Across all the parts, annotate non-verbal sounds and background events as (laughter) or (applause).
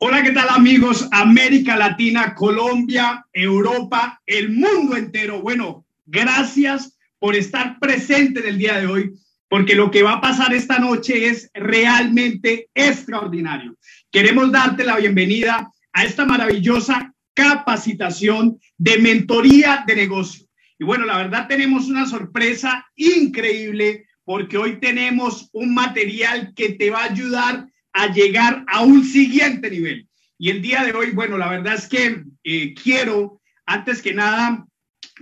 Hola, ¿qué tal amigos? América Latina, Colombia, Europa, el mundo entero. Bueno, gracias por estar presente en el día de hoy, porque lo que va a pasar esta noche es realmente extraordinario. Queremos darte la bienvenida a esta maravillosa capacitación de mentoría de negocio. Y bueno, la verdad tenemos una sorpresa increíble porque hoy tenemos un material que te va a ayudar a llegar a un siguiente nivel. Y el día de hoy, bueno, la verdad es que eh, quiero, antes que nada,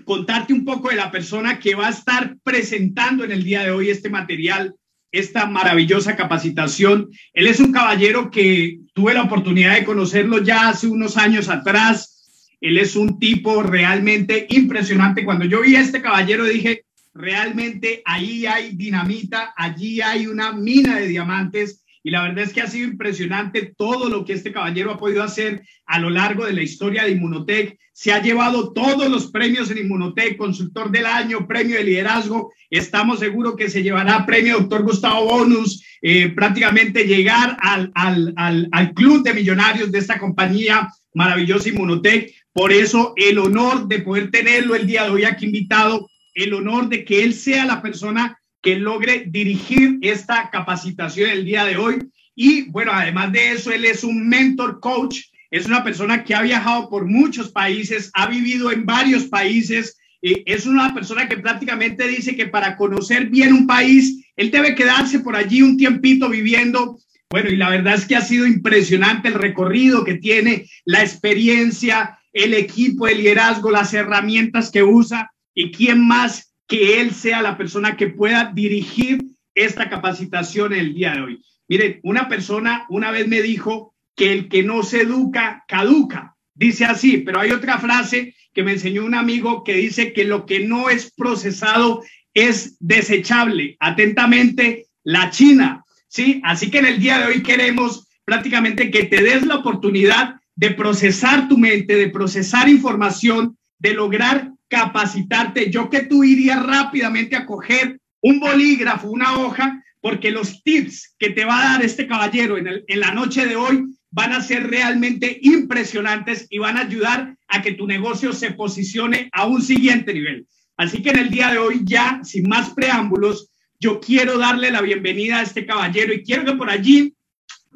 contarte un poco de la persona que va a estar presentando en el día de hoy este material, esta maravillosa capacitación. Él es un caballero que tuve la oportunidad de conocerlo ya hace unos años atrás. Él es un tipo realmente impresionante. Cuando yo vi a este caballero dije, realmente ahí hay dinamita, allí hay una mina de diamantes y la verdad es que ha sido impresionante todo lo que este caballero ha podido hacer a lo largo de la historia de Inmunotech. Se ha llevado todos los premios en Inmunotech, consultor del año, premio de liderazgo. Estamos seguros que se llevará premio doctor Gustavo Bonus, eh, prácticamente llegar al, al, al, al club de millonarios de esta compañía maravillosa Inmunotech. Por eso el honor de poder tenerlo el día de hoy aquí invitado, el honor de que él sea la persona que logre dirigir esta capacitación el día de hoy. Y bueno, además de eso, él es un mentor coach, es una persona que ha viajado por muchos países, ha vivido en varios países, es una persona que prácticamente dice que para conocer bien un país, él debe quedarse por allí un tiempito viviendo. Bueno, y la verdad es que ha sido impresionante el recorrido que tiene, la experiencia, el equipo de liderazgo, las herramientas que usa y quién más que él sea la persona que pueda dirigir esta capacitación el día de hoy. Miren, una persona una vez me dijo que el que no se educa, caduca. Dice así, pero hay otra frase que me enseñó un amigo que dice que lo que no es procesado es desechable. Atentamente, la China. Sí, así que en el día de hoy queremos prácticamente que te des la oportunidad de procesar tu mente, de procesar información, de lograr capacitarte. Yo que tú irías rápidamente a coger un bolígrafo, una hoja, porque los tips que te va a dar este caballero en, en la noche de hoy van a ser realmente impresionantes y van a ayudar a que tu negocio se posicione a un siguiente nivel. Así que en el día de hoy, ya sin más preámbulos, yo quiero darle la bienvenida a este caballero y quiero que por allí,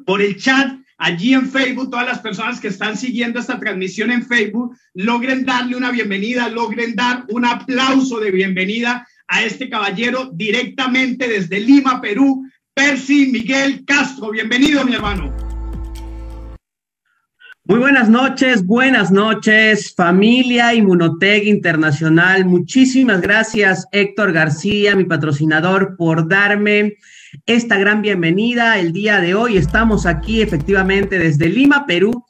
por el chat, allí en Facebook, todas las personas que están siguiendo esta transmisión en Facebook, logren darle una bienvenida, logren dar un aplauso de bienvenida a este caballero directamente desde Lima, Perú, Percy Miguel Castro. Bienvenido, mi hermano. Muy buenas noches, buenas noches, familia Inmunotec Internacional. Muchísimas gracias, Héctor García, mi patrocinador, por darme esta gran bienvenida. El día de hoy estamos aquí efectivamente desde Lima, Perú,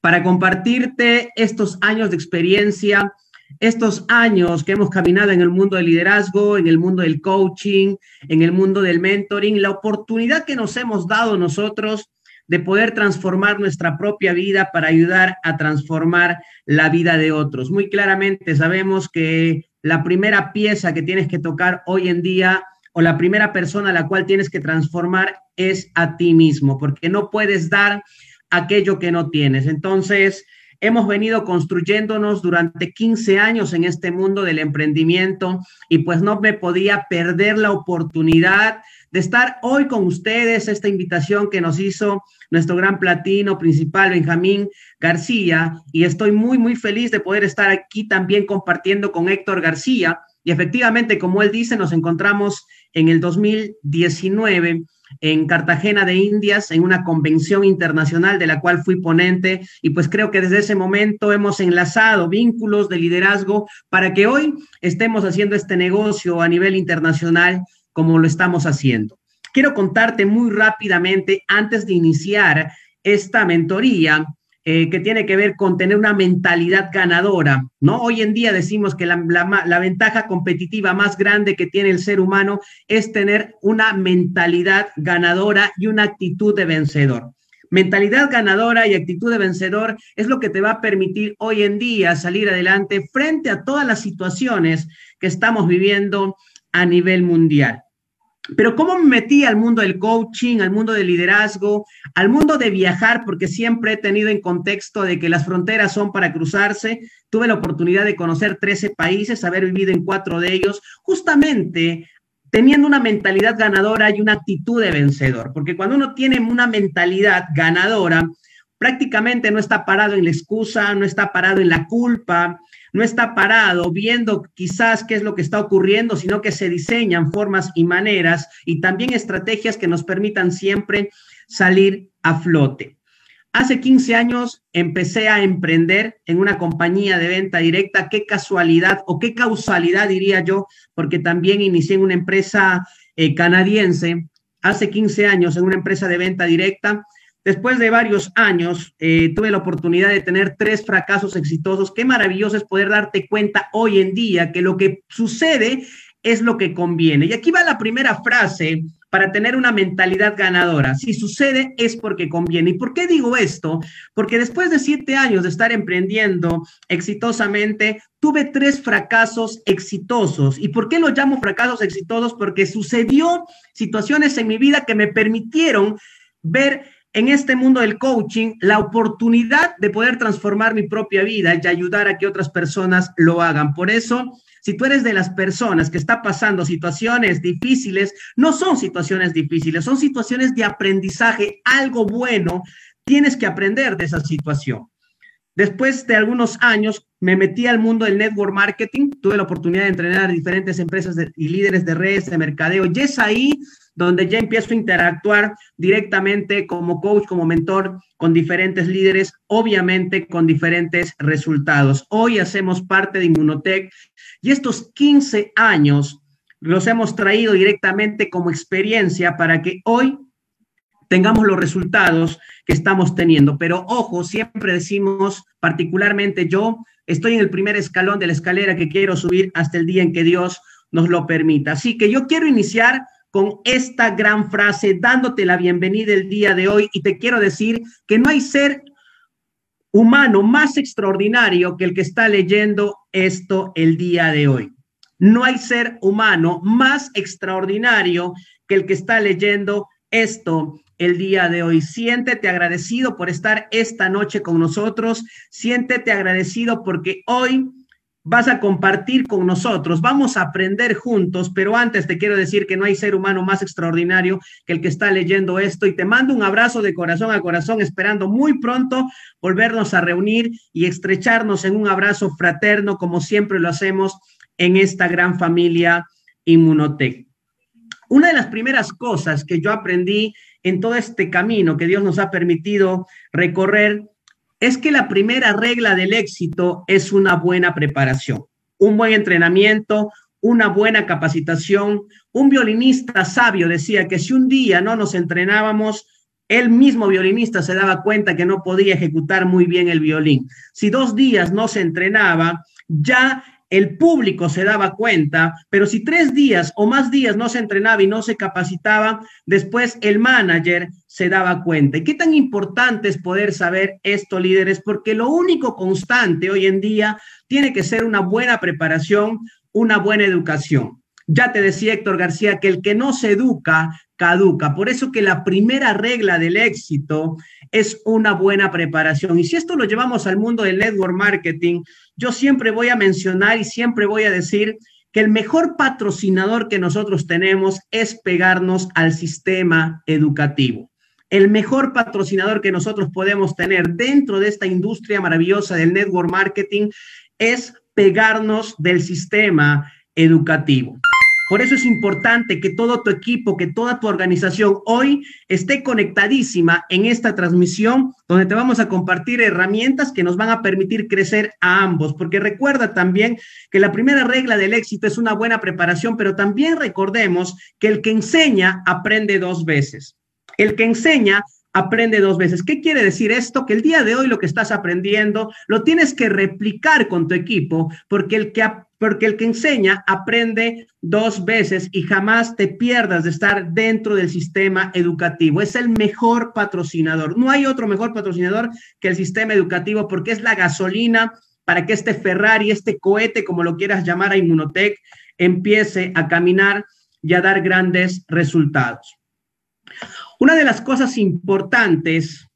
para compartirte estos años de experiencia, estos años que hemos caminado en el mundo del liderazgo, en el mundo del coaching, en el mundo del mentoring, la oportunidad que nos hemos dado nosotros de poder transformar nuestra propia vida para ayudar a transformar la vida de otros. Muy claramente sabemos que la primera pieza que tienes que tocar hoy en día o la primera persona a la cual tienes que transformar es a ti mismo, porque no puedes dar aquello que no tienes. Entonces, hemos venido construyéndonos durante 15 años en este mundo del emprendimiento y pues no me podía perder la oportunidad de estar hoy con ustedes, esta invitación que nos hizo nuestro gran platino principal, Benjamín García, y estoy muy, muy feliz de poder estar aquí también compartiendo con Héctor García. Y efectivamente, como él dice, nos encontramos en el 2019 en Cartagena de Indias, en una convención internacional de la cual fui ponente y pues creo que desde ese momento hemos enlazado vínculos de liderazgo para que hoy estemos haciendo este negocio a nivel internacional como lo estamos haciendo. Quiero contarte muy rápidamente, antes de iniciar esta mentoría, eh, que tiene que ver con tener una mentalidad ganadora, ¿no? Hoy en día decimos que la, la, ventaja competitiva más grande que tiene el ser humano es tener una mentalidad ganadora y una actitud de vencedor. Mentalidad ganadora y actitud de vencedor es lo que te va a permitir hoy en día salir adelante frente a todas las situaciones que estamos viviendo a nivel mundial. Pero ¿cómo me metí al mundo del coaching, al mundo del liderazgo, al mundo de viajar? Porque siempre he tenido en contexto de que las fronteras son para cruzarse. Tuve la oportunidad de conocer 13 países, haber vivido en cuatro de ellos, justamente teniendo una mentalidad ganadora y una actitud de vencedor. Porque cuando uno tiene una mentalidad ganadora, prácticamente no está parado en la excusa, no está parado en la culpa, no está parado viendo quizás qué es lo que está ocurriendo, sino que se diseñan formas y maneras y también estrategias que nos permitan siempre salir a flote. Hace 15 años empecé a emprender en una compañía de venta directa. Qué casualidad o qué causalidad diría yo, porque también inicié en una empresa eh, canadiense hace 15 años en una empresa de venta directa Después de varios años, eh, tuve la oportunidad de tener tres fracasos exitosos. Qué maravilloso es poder darte cuenta hoy en día que lo que sucede es lo que conviene. Y aquí va la primera frase para tener una mentalidad ganadora. Si sucede es porque conviene. ¿Y por qué digo esto? Porque después de siete años de estar emprendiendo exitosamente, tuve tres fracasos exitosos. ¿Y por qué lo llamo fracasos exitosos? Porque sucedió situaciones en mi vida que me permitieron ver en este mundo del coaching la oportunidad de poder transformar mi propia vida y ayudar a que otras personas lo hagan. Por eso, si tú eres de las personas que está pasando situaciones difíciles, no son situaciones difíciles, son situaciones de aprendizaje, algo bueno, tienes que aprender de esa situación. Después de algunos años, me metí al mundo del network marketing, tuve la oportunidad de entrenar a diferentes empresas y líderes de redes de mercadeo, y es ahí donde ya empiezo a interactuar directamente como coach, como mentor con diferentes líderes, obviamente con diferentes resultados. Hoy hacemos parte de Inmunotech y estos 15 años los hemos traído directamente como experiencia para que hoy tengamos los resultados que estamos teniendo. Pero ojo, siempre decimos, particularmente yo, estoy en el primer escalón de la escalera que quiero subir hasta el día en que Dios nos lo permita. Así que yo quiero iniciar con esta gran frase, dándote la bienvenida el día de hoy y te quiero decir que no hay ser humano más extraordinario que el que está leyendo esto el día de hoy. No hay ser humano más extraordinario que el que está leyendo esto el día de hoy. Siéntete agradecido por estar esta noche con nosotros. Siéntete agradecido porque hoy vas a compartir con nosotros, vamos a aprender juntos, pero antes te quiero decir que no hay ser humano más extraordinario que el que está leyendo esto y te mando un abrazo de corazón a corazón, esperando muy pronto volvernos a reunir y estrecharnos en un abrazo fraterno como siempre lo hacemos en esta gran familia Inmunotech. Una de las primeras cosas que yo aprendí en todo este camino que Dios nos ha permitido recorrer es que la primera regla del éxito es una buena preparación, un buen entrenamiento, una buena capacitación. Un violinista sabio decía que si un día no nos entrenábamos, el mismo violinista se daba cuenta que no podía ejecutar muy bien el violín. Si dos días no se entrenaba, ya el público se daba cuenta, pero si tres días o más días no se entrenaba y no se capacitaba, después el manager se daba cuenta. ¿Y qué tan importante es poder saber esto, líderes? Porque lo único constante hoy en día tiene que ser una buena preparación, una buena educación. Ya te decía Héctor García que el que no se educa, caduca. Por eso que la primera regla del éxito es una buena preparación. Y si esto lo llevamos al mundo del network marketing, yo siempre voy a mencionar y siempre voy a decir que el mejor patrocinador que nosotros tenemos es pegarnos al sistema educativo. El mejor patrocinador que nosotros podemos tener dentro de esta industria maravillosa del network marketing es pegarnos del sistema educativo. Por eso es importante que todo tu equipo, que toda tu organización hoy esté conectadísima en esta transmisión donde te vamos a compartir herramientas que nos van a permitir crecer a ambos. Porque recuerda también que la primera regla del éxito es una buena preparación, pero también recordemos que el que enseña aprende dos veces. El que enseña aprende dos veces. ¿Qué quiere decir esto? Que el día de hoy lo que estás aprendiendo lo tienes que replicar con tu equipo, porque el que, porque el que enseña aprende dos veces y jamás te pierdas de estar dentro del sistema educativo. Es el mejor patrocinador. No hay otro mejor patrocinador que el sistema educativo porque es la gasolina para que este Ferrari, este cohete, como lo quieras llamar a Inmunotech, empiece a caminar y a dar grandes resultados. Una de las cosas importantes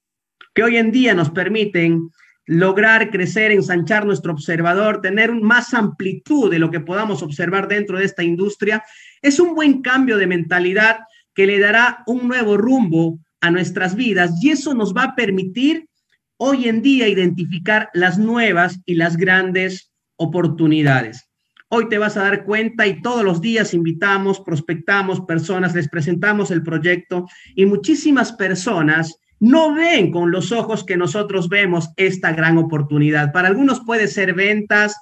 que hoy en día nos permiten lograr crecer, ensanchar nuestro observador, tener más amplitud de lo que podamos observar dentro de esta industria, es un buen cambio de mentalidad que le dará un nuevo rumbo a nuestras vidas y eso nos va a permitir hoy en día identificar las nuevas y las grandes oportunidades. Hoy te vas a dar cuenta y todos los días invitamos, prospectamos personas, les presentamos el proyecto y muchísimas personas no ven con los ojos que nosotros vemos esta gran oportunidad. Para algunos puede ser ventas,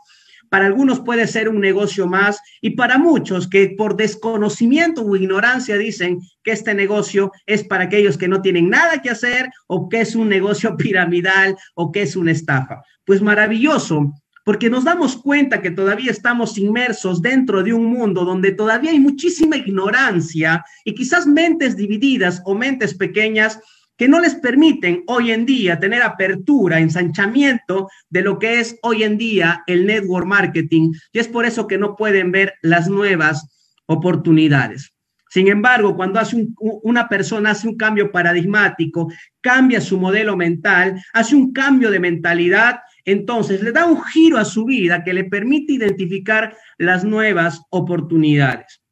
para algunos puede ser un negocio más y para muchos que por desconocimiento o ignorancia dicen que este negocio es para aquellos que no tienen nada que hacer o que es un negocio (laughs) piramidal o que es una estafa. Pues maravilloso, porque nos damos cuenta que todavía estamos inmersos dentro de un mundo donde todavía hay muchísima ignorancia y quizás mentes divididas o mentes pequeñas que no les permiten hoy en día tener apertura, ensanchamiento de lo que es hoy en día el network marketing y es por eso que no pueden ver las nuevas oportunidades. Sin embargo, cuando hace una persona hace un cambio paradigmático, cambia su modelo mental, hace un cambio de mentalidad, entonces le da un giro a su vida que le permite identificar las nuevas oportunidades.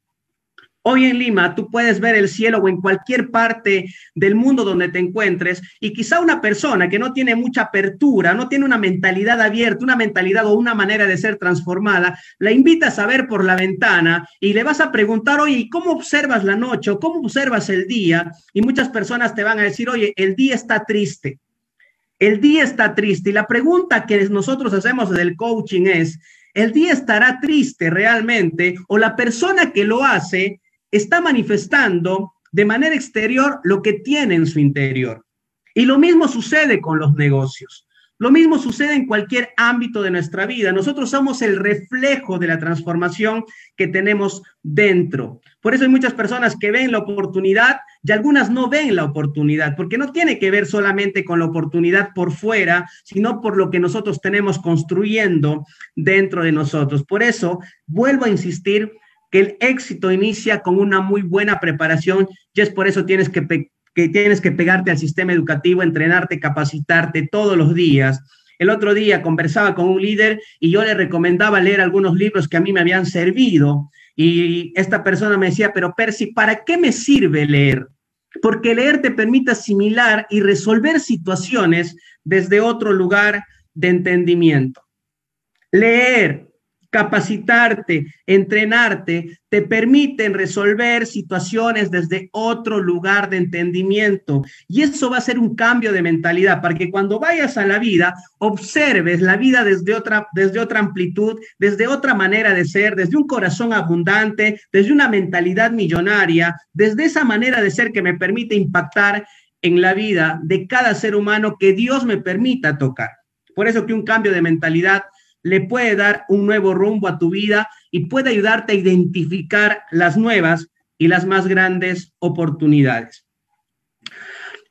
Hoy en Lima tú puedes ver el cielo o en cualquier parte del mundo donde te encuentres y quizá una persona que no tiene mucha apertura, no tiene una mentalidad abierta, una mentalidad o una manera de ser transformada, la invitas a ver por la ventana y le vas a preguntar, oye, ¿cómo observas la noche o cómo observas el día? Y muchas personas te van a decir, oye, el día está triste. El día está triste. Y la pregunta que nosotros hacemos del coaching es, ¿el día estará triste realmente o la persona que lo hace está manifestando de manera exterior lo que tiene en su interior. Y lo mismo sucede con los negocios. Lo mismo sucede en cualquier ámbito de nuestra vida. Nosotros somos el reflejo de la transformación que tenemos dentro. Por eso hay muchas personas que ven la oportunidad y algunas no ven la oportunidad, porque no tiene que ver solamente con la oportunidad por fuera, sino por lo que nosotros tenemos construyendo dentro de nosotros. Por eso, vuelvo a insistir, que el éxito inicia con una muy buena preparación y es por eso tienes que, que tienes que pegarte al sistema educativo, entrenarte, capacitarte todos los días. El otro día conversaba con un líder y yo le recomendaba leer algunos libros que a mí me habían servido y esta persona me decía, pero Percy, ¿para qué me sirve leer? Porque leer te permite asimilar y resolver situaciones desde otro lugar de entendimiento. Leer capacitarte, entrenarte, te permiten resolver situaciones desde otro lugar de entendimiento. Y eso va a ser un cambio de mentalidad para que cuando vayas a la vida, observes la vida desde otra, desde otra amplitud, desde otra manera de ser, desde un corazón abundante, desde una mentalidad millonaria, desde esa manera de ser que me permite impactar en la vida de cada ser humano que Dios me permita tocar. Por eso que un cambio de mentalidad le puede dar un nuevo rumbo a tu vida y puede ayudarte a identificar las nuevas y las más grandes oportunidades.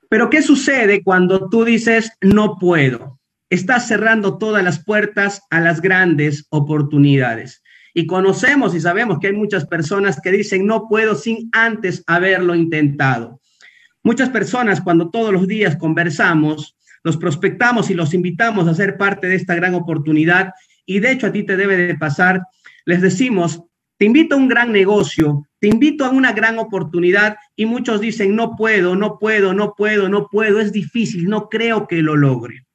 Pero ¿qué sucede cuando tú dices no puedo? Estás cerrando todas las puertas a las grandes oportunidades. Y conocemos y sabemos que hay muchas personas que dicen no puedo sin antes haberlo intentado. Muchas personas cuando todos los días conversamos los prospectamos y los invitamos a ser parte de esta gran oportunidad y de hecho a ti te debe de pasar. Les decimos, te invito a un gran negocio, te invito a una gran oportunidad y muchos dicen, no puedo, no puedo, no puedo, no puedo, es difícil, no creo que lo logre.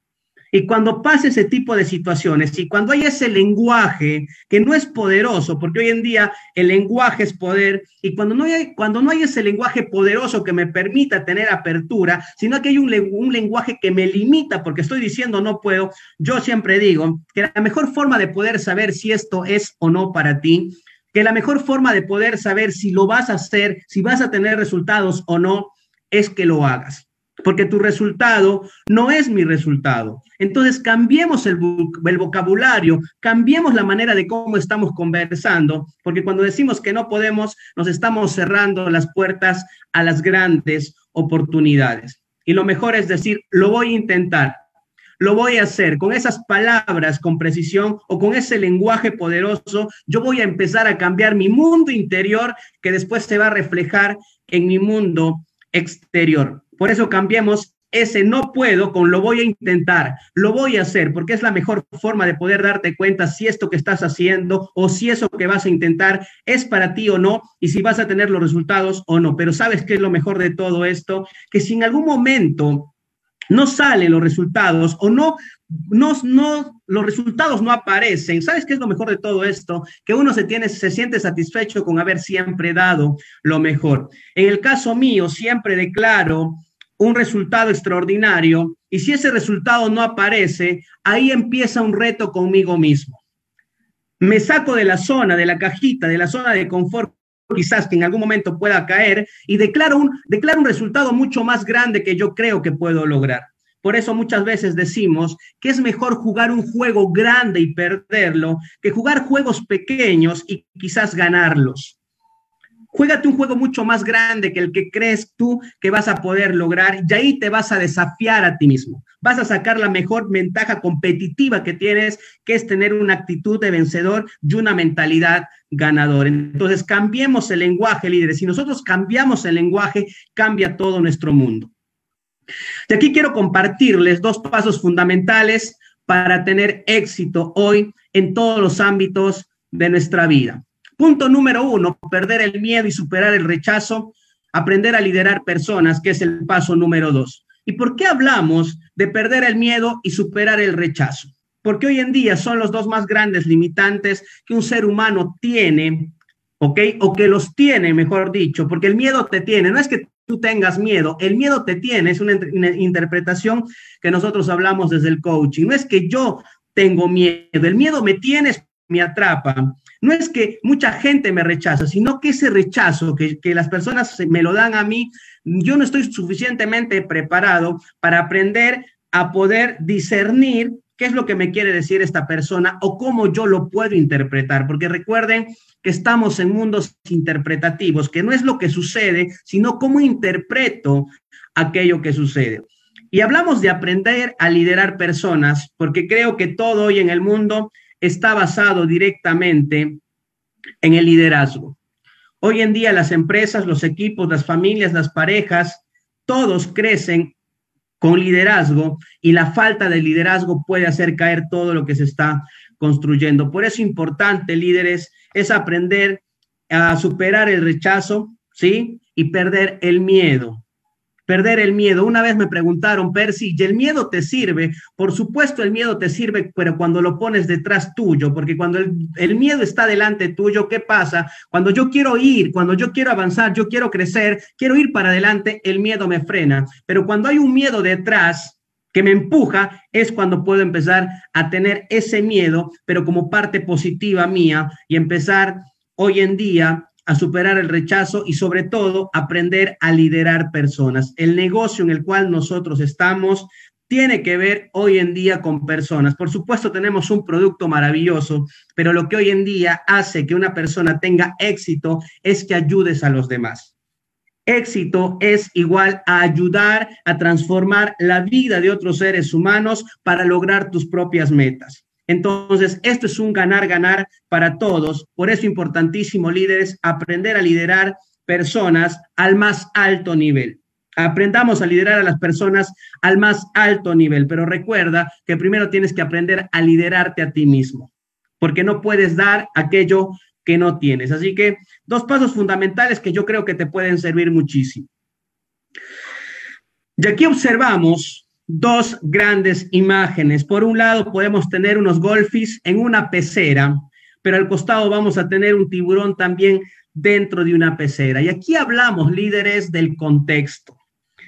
Y cuando pasa ese tipo de situaciones y cuando hay ese lenguaje que no es poderoso, porque hoy en día el lenguaje es poder, y cuando no hay, cuando no hay ese lenguaje poderoso que me permita tener apertura, sino que hay un, un lenguaje que me limita porque estoy diciendo no puedo, yo siempre digo que la mejor forma de poder saber si esto es o no para ti, que la mejor forma de poder saber si lo vas a hacer, si vas a tener resultados o no, es que lo hagas porque tu resultado no es mi resultado. Entonces, cambiemos el, vocabulario, cambiemos la manera de cómo estamos conversando, porque cuando decimos que no podemos, nos estamos cerrando las puertas a las grandes oportunidades. Y lo mejor es decir, lo voy a intentar. lo voy a hacer con esas palabras con precisión o con ese lenguaje poderoso. Yo voy a empezar a cambiar mi mundo interior que después se va a reflejar en mi mundo exterior. Por eso cambiemos ese no puedo con lo voy a intentar, lo voy a hacer, porque es la mejor forma de poder darte cuenta si esto que estás haciendo o si eso que vas a intentar es para ti o no y si vas a tener los resultados o no. Pero sabes qué es lo mejor de todo esto, que si en algún momento no salen los resultados o no, no, no, los resultados no aparecen. ¿Sabes qué es lo mejor de todo esto? Que uno se, tiene, se siente satisfecho con haber siempre dado lo mejor. En el caso mío, siempre declaro un resultado extraordinario y si ese resultado no aparece, ahí empieza un reto conmigo mismo. Me saco de la zona, de la cajita, de la zona de confort quizás que en algún momento pueda caer y declaro un, declaro un resultado mucho más grande que yo creo que puedo lograr. Por eso muchas veces decimos que es mejor jugar un juego grande y perderlo que jugar juegos pequeños y quizás ganarlos. Juégate un juego mucho más grande que el que crees tú que vas a poder lograr y ahí te vas a desafiar a ti mismo. Vas a sacar la mejor ventaja competitiva que tienes, que es tener una actitud de vencedor y una mentalidad ganadora. Entonces, cambiemos el lenguaje, líderes. Si nosotros cambiamos el lenguaje, cambia todo nuestro mundo. Y aquí quiero compartirles dos pasos fundamentales para tener éxito hoy en todos los ámbitos de nuestra vida. Punto número uno, perder el miedo y superar el rechazo, aprender a liderar personas, que es el paso número dos. ¿Y por qué hablamos de perder el miedo y superar el rechazo? Porque hoy en día son los dos más grandes limitantes que un ser humano tiene, ¿ok? O que los tiene, mejor dicho, porque el miedo te tiene. No es que tú tengas miedo, el miedo te tiene, es una, interpretación que nosotros hablamos desde el coaching. No es que yo tengo miedo, el miedo me tiene, me atrapa. No es que mucha gente me rechaza, sino que ese rechazo que, las personas me lo dan a mí, yo no estoy suficientemente preparado para aprender a poder discernir qué es lo que me quiere decir esta persona o cómo yo lo puedo interpretar. Porque recuerden que estamos en mundos interpretativos, que no es lo que sucede, sino cómo interpreto aquello que sucede. Y hablamos de aprender a liderar personas, porque creo que todo hoy en el mundo está basado directamente en el liderazgo. Hoy en día las empresas, los equipos, las familias, las parejas, todos crecen con liderazgo y la falta de liderazgo puede hacer caer todo lo que se está construyendo. Por eso importante, líderes, es aprender a superar el rechazo, ¿sí? Y perder el miedo perder el miedo. Una vez me preguntaron, Percy, ¿y el miedo te sirve? Por supuesto, el miedo te sirve, pero cuando lo pones detrás tuyo, porque cuando el, miedo está delante tuyo, ¿qué pasa? Cuando yo quiero ir, cuando yo quiero avanzar, yo quiero crecer, quiero ir para adelante, el miedo me frena. Pero cuando hay un miedo detrás, que me empuja, es cuando puedo empezar a tener ese miedo, pero como parte positiva mía y empezar hoy en día a superar el rechazo y sobre todo aprender a liderar personas. El negocio en el cual nosotros estamos tiene que ver hoy en día con personas. Por supuesto, tenemos un producto maravilloso, pero lo que hoy en día hace que una persona tenga éxito es que ayudes a los demás. Éxito es igual a ayudar a transformar la vida de otros seres humanos para lograr tus propias metas. Entonces, esto es un ganar-ganar para todos. Por eso, importantísimo, líderes, aprender a liderar personas al más alto nivel. Aprendamos a liderar a las personas al más alto nivel, pero recuerda que primero tienes que aprender a liderarte a ti mismo, porque no puedes dar aquello que no tienes. Así que dos pasos fundamentales que yo creo que te pueden servir muchísimo. Y aquí observamos dos grandes imágenes. Por un lado podemos tener unos golfis en una pecera, pero al costado vamos a tener un tiburón también dentro de una pecera. Y aquí hablamos, líderes, del contexto,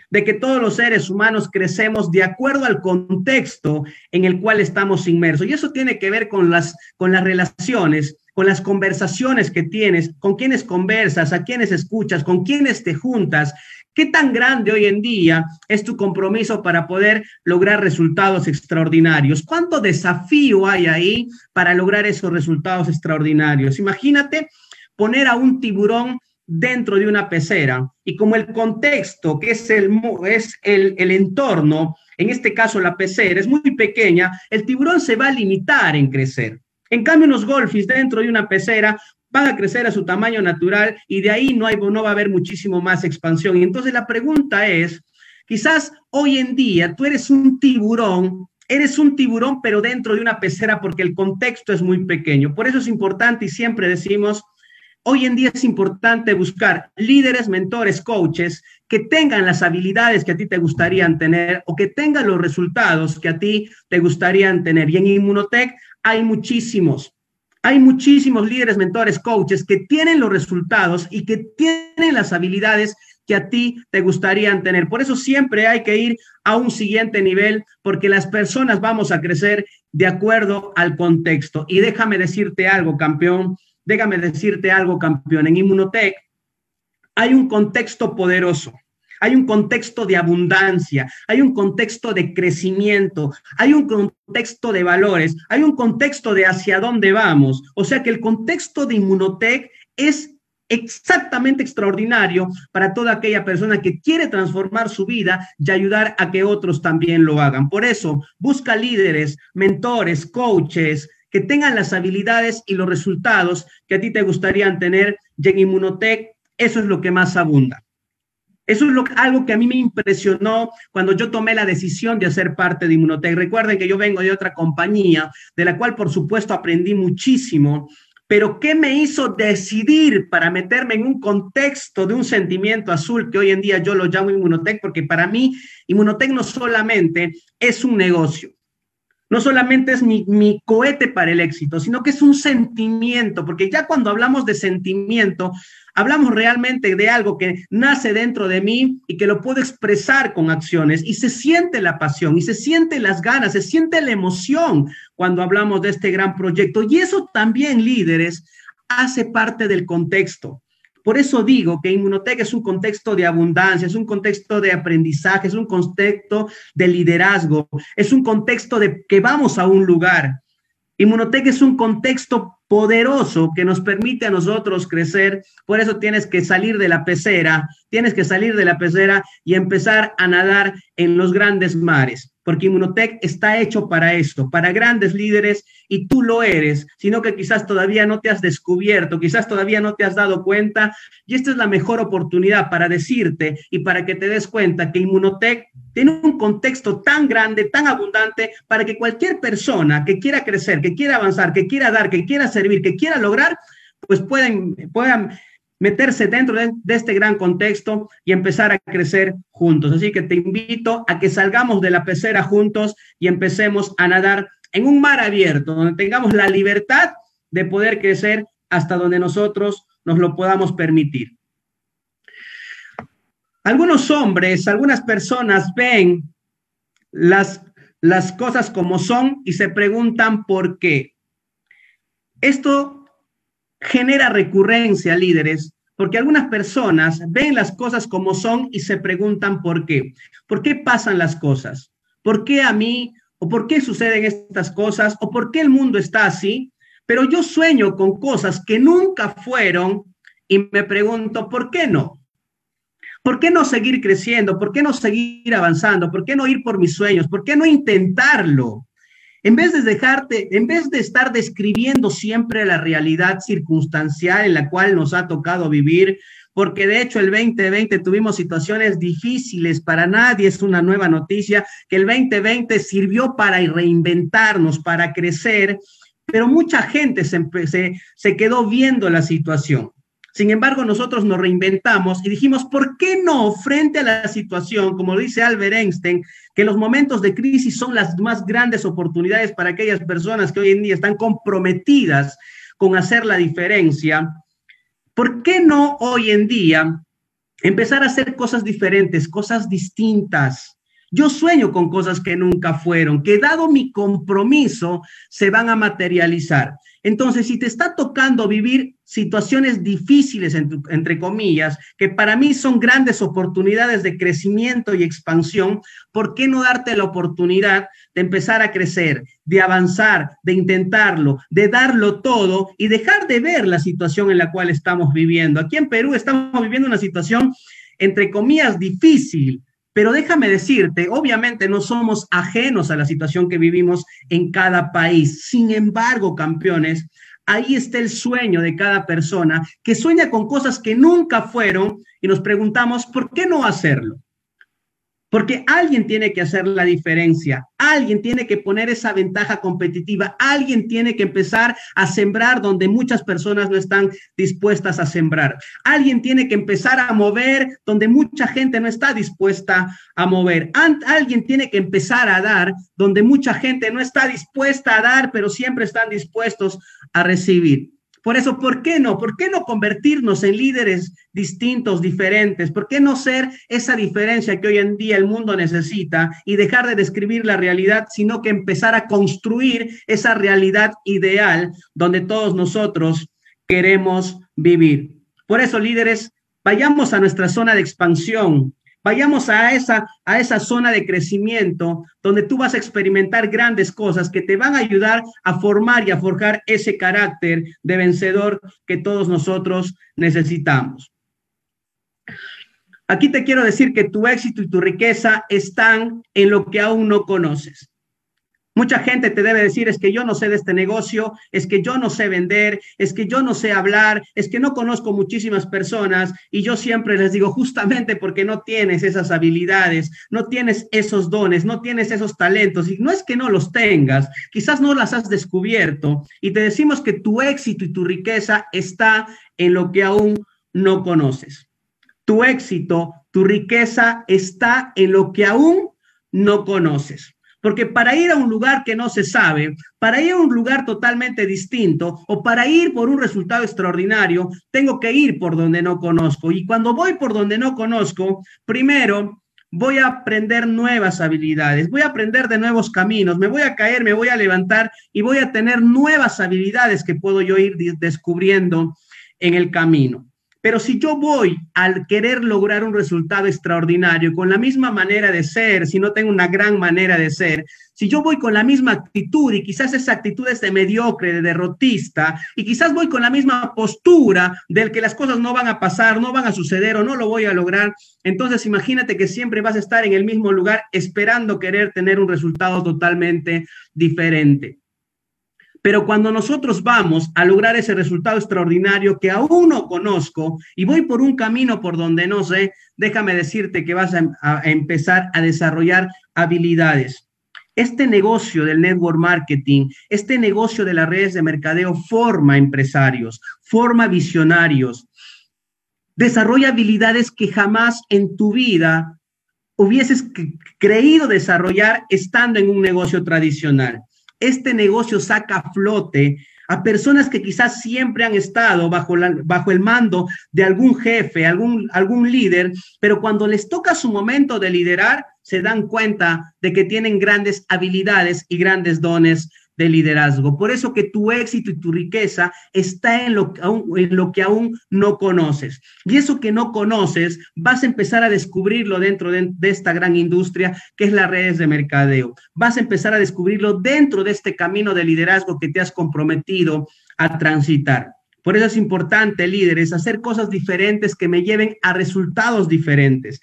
de que todos los seres humanos crecemos de acuerdo al contexto en el cual estamos inmersos. Y eso tiene que ver con las, con las relaciones, con las conversaciones que tienes, con quienes conversas, a quienes escuchas, con quienes te juntas. ¿Qué tan grande hoy en día es tu compromiso para poder lograr resultados extraordinarios? ¿Cuánto desafío hay ahí para lograr esos resultados extraordinarios? Imagínate poner a un tiburón dentro de una pecera y como el contexto, que es el, es el, el entorno, en este caso la pecera, es muy pequeña, el tiburón se va a limitar en crecer. En cambio, los golfis dentro de una pecera van a crecer a su tamaño natural y de ahí no, hay, no va a haber muchísimo más expansión. Y entonces la pregunta es, quizás hoy en día tú eres un tiburón eres un tiburón, pero dentro de una pecera porque el contexto es muy pequeño. Por eso es importante y siempre decimos, hoy en día es importante buscar líderes, mentores, coaches que tengan las habilidades que a ti te gustarían tener o que tengan los resultados que a ti te gustarían tener. Y en Inmunotech hay muchísimos. Hay muchísimos líderes, mentores, coaches que tienen los resultados y que tienen las habilidades que a ti te gustarían tener. Por eso siempre hay que ir a un siguiente nivel, porque las personas vamos a crecer de acuerdo al contexto. Y déjame decirte algo, campeón, déjame decirte algo, campeón. En Inmunotech hay un contexto poderoso. Hay un contexto de abundancia, hay un contexto de crecimiento, hay un contexto de valores, hay un contexto de hacia dónde vamos. O sea que el contexto de Inmunotech es exactamente extraordinario para toda aquella persona que quiere transformar su vida y ayudar a que otros también lo hagan. Por eso, busca líderes, mentores, coaches que tengan las habilidades y los resultados que a ti te gustaría tener y en Inmunotech eso es lo que más abunda. Eso es algo que a mí me impresionó cuando yo tomé la decisión de hacer parte de Inmunotech. Recuerden que yo vengo de otra compañía, de la cual por supuesto aprendí muchísimo, pero ¿qué me hizo decidir para meterme en un contexto de un sentimiento azul que hoy en día yo lo llamo Inmunotech? Porque para mí Inmunotech no solamente es un negocio, no solamente es mi, cohete para el éxito, sino que es un sentimiento, porque ya cuando hablamos de sentimiento, Hablamos realmente de algo que nace dentro de mí y que lo puedo expresar con acciones y se siente la pasión y se siente las ganas, se siente la emoción cuando hablamos de este gran proyecto. Y eso también, líderes, hace parte del contexto. Por eso digo que Inmunotech es un contexto de abundancia, es un contexto de aprendizaje, es un contexto de liderazgo, es un contexto de que vamos a un lugar. Inmunotech es un contexto poderoso que nos permite a nosotros crecer. Por eso tienes que salir de la pecera, tienes que salir de la pecera y empezar a nadar en los grandes mares porque Inmunotech está hecho para esto, para grandes líderes, y tú lo eres, sino que quizás todavía no te has descubierto, quizás todavía no te has dado cuenta, y esta es la mejor oportunidad para decirte y para que te des cuenta que Inmunotech tiene un contexto tan grande, tan abundante, para que cualquier persona que quiera crecer, que quiera avanzar, que quiera dar, que quiera servir, que quiera lograr, pues puedan, puedan meterse dentro de, este gran contexto y empezar a crecer juntos. Así que te invito a que salgamos de la pecera juntos y empecemos a nadar en un mar abierto, donde tengamos la libertad de poder crecer hasta donde nosotros nos lo podamos permitir. Algunos hombres, algunas personas ven las, las cosas como son y se preguntan por qué. Esto genera recurrencia, líderes, porque algunas personas ven las cosas como son y se preguntan por qué. ¿Por qué pasan las cosas? ¿Por qué a mí? ¿O por qué suceden estas cosas? ¿O por qué el mundo está así? Pero yo sueño con cosas que nunca fueron y me pregunto, ¿por qué no? ¿Por qué no seguir creciendo? ¿Por qué no seguir avanzando? ¿Por qué no ir por mis sueños? ¿Por qué no intentarlo? En vez de dejarte, en vez de estar describiendo siempre la realidad circunstancial en la cual nos ha tocado vivir, porque de hecho el 2020 tuvimos situaciones difíciles, para nadie es una nueva noticia, que el 2020 sirvió para reinventarnos, para crecer, pero mucha gente se, se, quedó viendo la situación. Sin embargo, nosotros nos reinventamos y dijimos, ¿por qué no frente a la situación, como dice Albert Einstein, que los momentos de crisis son las más grandes oportunidades para aquellas personas que hoy en día están comprometidas con hacer la diferencia? ¿Por qué no hoy en día empezar a hacer cosas diferentes, cosas distintas? Yo sueño con cosas que nunca fueron, que dado mi compromiso se van a materializar. Entonces, si te está tocando vivir situaciones difíciles, entre, comillas, que para mí son grandes oportunidades de crecimiento y expansión, ¿por qué no darte la oportunidad de empezar a crecer, de avanzar, de intentarlo, de darlo todo y dejar de ver la situación en la cual estamos viviendo? Aquí en Perú estamos viviendo una situación, entre comillas, difícil, Pero déjame decirte, obviamente no somos ajenos a la situación que vivimos en cada país. Sin embargo, campeones, ahí está el sueño de cada persona que sueña con cosas que nunca fueron y nos preguntamos, ¿por qué no hacerlo? Porque alguien tiene que hacer la diferencia, alguien tiene que poner esa ventaja competitiva, alguien tiene que empezar a sembrar donde muchas personas no están dispuestas a sembrar, alguien tiene que empezar a mover donde mucha gente no está dispuesta a mover, alguien tiene que empezar a dar donde mucha gente no está dispuesta a dar, pero siempre están dispuestos a recibir. Por eso, ¿por qué no? ¿Por qué no convertirnos en líderes distintos, diferentes? ¿Por qué no ser esa diferencia que hoy en día el mundo necesita y dejar de describir la realidad, sino que empezar a construir esa realidad ideal donde todos nosotros queremos vivir? Por eso, líderes, vayamos a nuestra zona de expansión, Vayamos a esa, a esa zona de crecimiento donde tú vas a experimentar grandes cosas que te van a ayudar a formar y a forjar ese carácter de vencedor que todos nosotros necesitamos. Aquí te quiero decir que tu éxito y tu riqueza están en lo que aún no conoces. Mucha gente te debe decir, es que yo no sé de este negocio, es que yo no sé vender, es que yo no sé hablar, es que no conozco muchísimas personas y yo siempre les digo, justamente porque no tienes esas habilidades, no tienes esos dones, no tienes esos talentos y no es que no los tengas, quizás no las has descubierto y te decimos que tu éxito y tu riqueza está en lo que aún no conoces. Tu éxito, tu riqueza está en lo que aún no conoces. Porque para ir a un lugar que no se sabe, para ir a un lugar totalmente distinto o para ir por un resultado extraordinario, tengo que ir por donde no conozco. Y cuando voy por donde no conozco, primero voy a aprender nuevas habilidades, voy a aprender de nuevos caminos, me voy a caer, me voy a levantar y voy a tener nuevas habilidades que puedo yo ir descubriendo en el camino. Pero si yo voy al querer lograr un resultado extraordinario con la misma manera de ser, si no tengo una gran manera de ser, si yo voy con la misma actitud y quizás esa actitud es de mediocre, de derrotista, y quizás voy con la misma postura del que las cosas no van a pasar, no van a suceder o no lo voy a lograr, entonces imagínate que siempre vas a estar en el mismo lugar esperando querer tener un resultado totalmente diferente. Pero cuando nosotros vamos a lograr ese resultado extraordinario que aún no conozco y voy por un camino por donde no sé, déjame decirte que vas a, empezar a desarrollar habilidades. Este negocio del network marketing, este negocio de las redes de mercadeo forma empresarios, forma visionarios, desarrolla habilidades que jamás en tu vida hubieses creído desarrollar estando en un negocio tradicional este negocio saca a flote a personas que quizás siempre han estado bajo, bajo el mando de algún jefe, algún, algún líder, pero cuando les toca su momento de liderar, se dan cuenta de que tienen grandes habilidades y grandes dones de liderazgo. Por eso que tu éxito y tu riqueza está en lo, en lo que aún no conoces. Y eso que no conoces, vas a empezar a descubrirlo dentro de, de esta gran industria que es las redes de mercadeo. Vas a empezar a descubrirlo dentro de este camino de liderazgo que te has comprometido a transitar. Por eso es importante, líderes, hacer cosas diferentes que me lleven a resultados diferentes.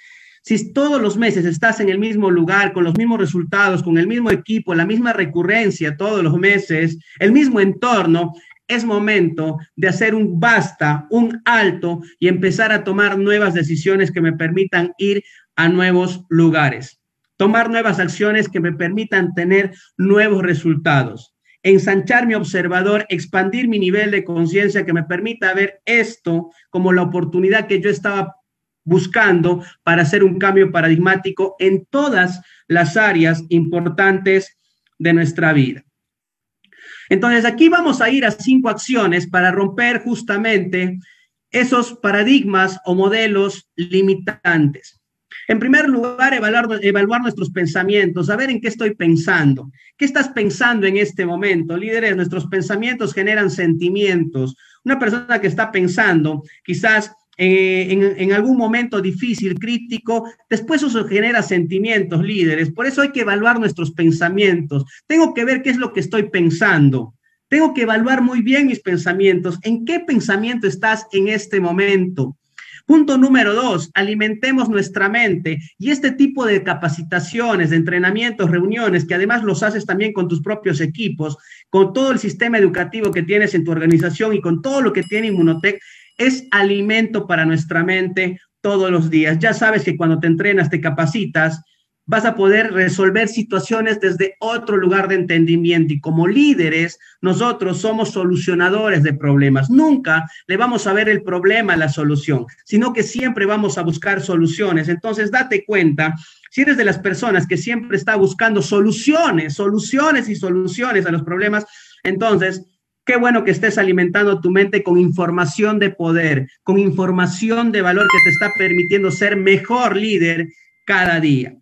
Si todos los meses estás en el mismo lugar, con los mismos resultados, con el mismo equipo, la misma recurrencia todos los meses, el mismo entorno, es momento de hacer un basta, un alto y empezar a tomar nuevas decisiones que me permitan ir a nuevos lugares, tomar nuevas acciones que me permitan tener nuevos resultados, ensanchar mi observador, expandir mi nivel de conciencia que me permita ver esto como la oportunidad que yo estaba buscando para hacer un cambio paradigmático en todas las áreas importantes de nuestra vida. Entonces, aquí vamos a ir a cinco acciones para romper justamente esos paradigmas o modelos limitantes. En primer lugar, evaluar, evaluar, nuestros pensamientos, saber en qué estoy pensando. ¿Qué estás pensando en este momento? Líderes, nuestros pensamientos generan sentimientos. Una persona que está pensando quizás eh, en, algún momento difícil, crítico, después eso genera sentimientos líderes. Por eso hay que evaluar nuestros pensamientos. Tengo que ver qué es lo que estoy pensando. Tengo que evaluar muy bien mis pensamientos. ¿En qué pensamiento estás en este momento? Punto número dos, alimentemos nuestra mente y este tipo de capacitaciones, de entrenamientos, reuniones, que además los haces también con tus propios equipos, con todo el sistema educativo que tienes en tu organización y con todo lo que tiene Inmunotech, es alimento para nuestra mente todos los días. Ya sabes que cuando te entrenas, te capacitas, vas a poder resolver situaciones desde otro lugar de entendimiento. Y como líderes, nosotros somos solucionadores de problemas. Nunca le vamos a ver el problema a la solución, sino que siempre vamos a buscar soluciones. Entonces, date cuenta, si eres de las personas que siempre está buscando soluciones, soluciones y soluciones a los problemas, entonces... Qué bueno que estés alimentando tu mente con información de poder, con información de valor que te está permitiendo ser mejor líder cada día.